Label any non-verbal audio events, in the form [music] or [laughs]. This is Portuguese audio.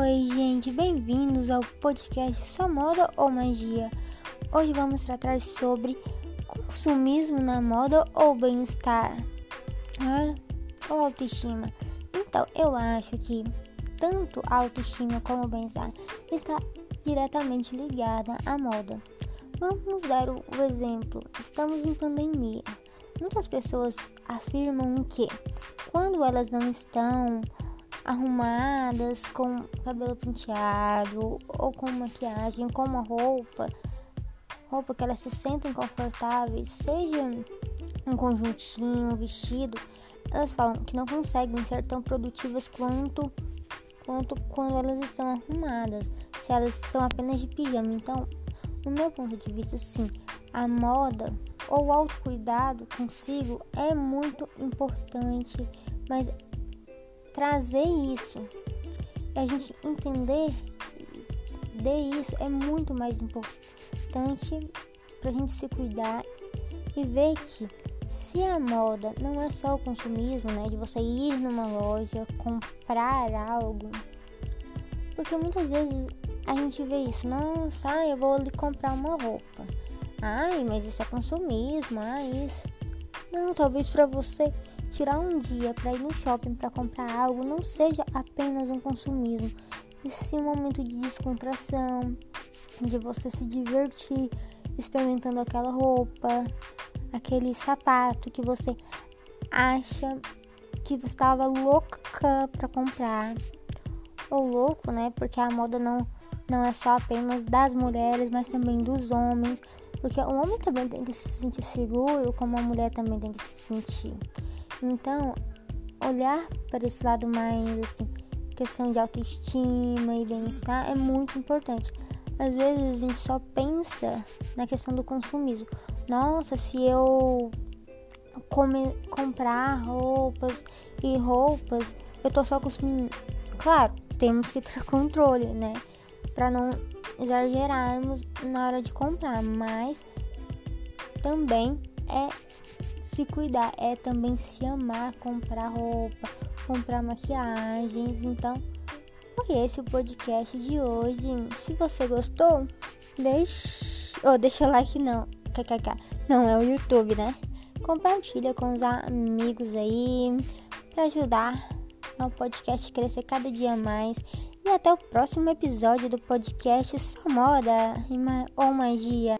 Oi, gente, bem-vindos ao podcast Só Moda ou Magia. Hoje vamos tratar sobre consumismo na moda ou bem-estar, ah, ou autoestima. Então, eu acho que tanto a autoestima como o bem-estar está diretamente ligada à moda. Vamos dar o exemplo: estamos em pandemia. Muitas pessoas afirmam que quando elas não estão arrumadas com cabelo penteado ou com maquiagem, com uma roupa, roupa que elas se sentem confortáveis, seja um conjuntinho, um vestido, elas falam que não conseguem ser tão produtivas quanto quanto quando elas estão arrumadas, se elas estão apenas de pijama. Então, no meu ponto de vista, sim, a moda ou o autocuidado consigo é muito importante, mas trazer isso e a gente entender de isso é muito mais importante para a gente se cuidar e ver que se a moda não é só o consumismo, né, de você ir numa loja, comprar algo, porque muitas vezes a gente vê isso, nossa, eu vou ali comprar uma roupa. Ai, mas isso é consumismo, ah, isso. Não, talvez para você tirar um dia para ir no shopping para comprar algo não seja apenas um consumismo, e sim um momento de descontração, de você se divertir experimentando aquela roupa, aquele sapato que você acha que você estava louca para comprar. Ou louco, né? Porque a moda não, não é só apenas das mulheres, mas também dos homens. Porque o homem também tem que se sentir seguro, como a mulher também tem que se sentir. Então, olhar para esse lado mais assim, questão de autoestima e bem-estar é muito importante. Às vezes a gente só pensa na questão do consumismo. Nossa, se eu come, comprar roupas e roupas, eu tô só consumindo. Claro, temos que ter [laughs] controle, né? Para não exagerarmos na hora de comprar, mas também é se cuidar, é também se amar, comprar roupa, comprar maquiagens. Então, foi esse o podcast de hoje. Se você gostou, deixa, oh, deixa like não, kkk, não é o YouTube, né? Compartilha com os amigos aí para ajudar ao podcast crescer cada dia mais. E até o próximo episódio do podcast Só Moda ou Magia.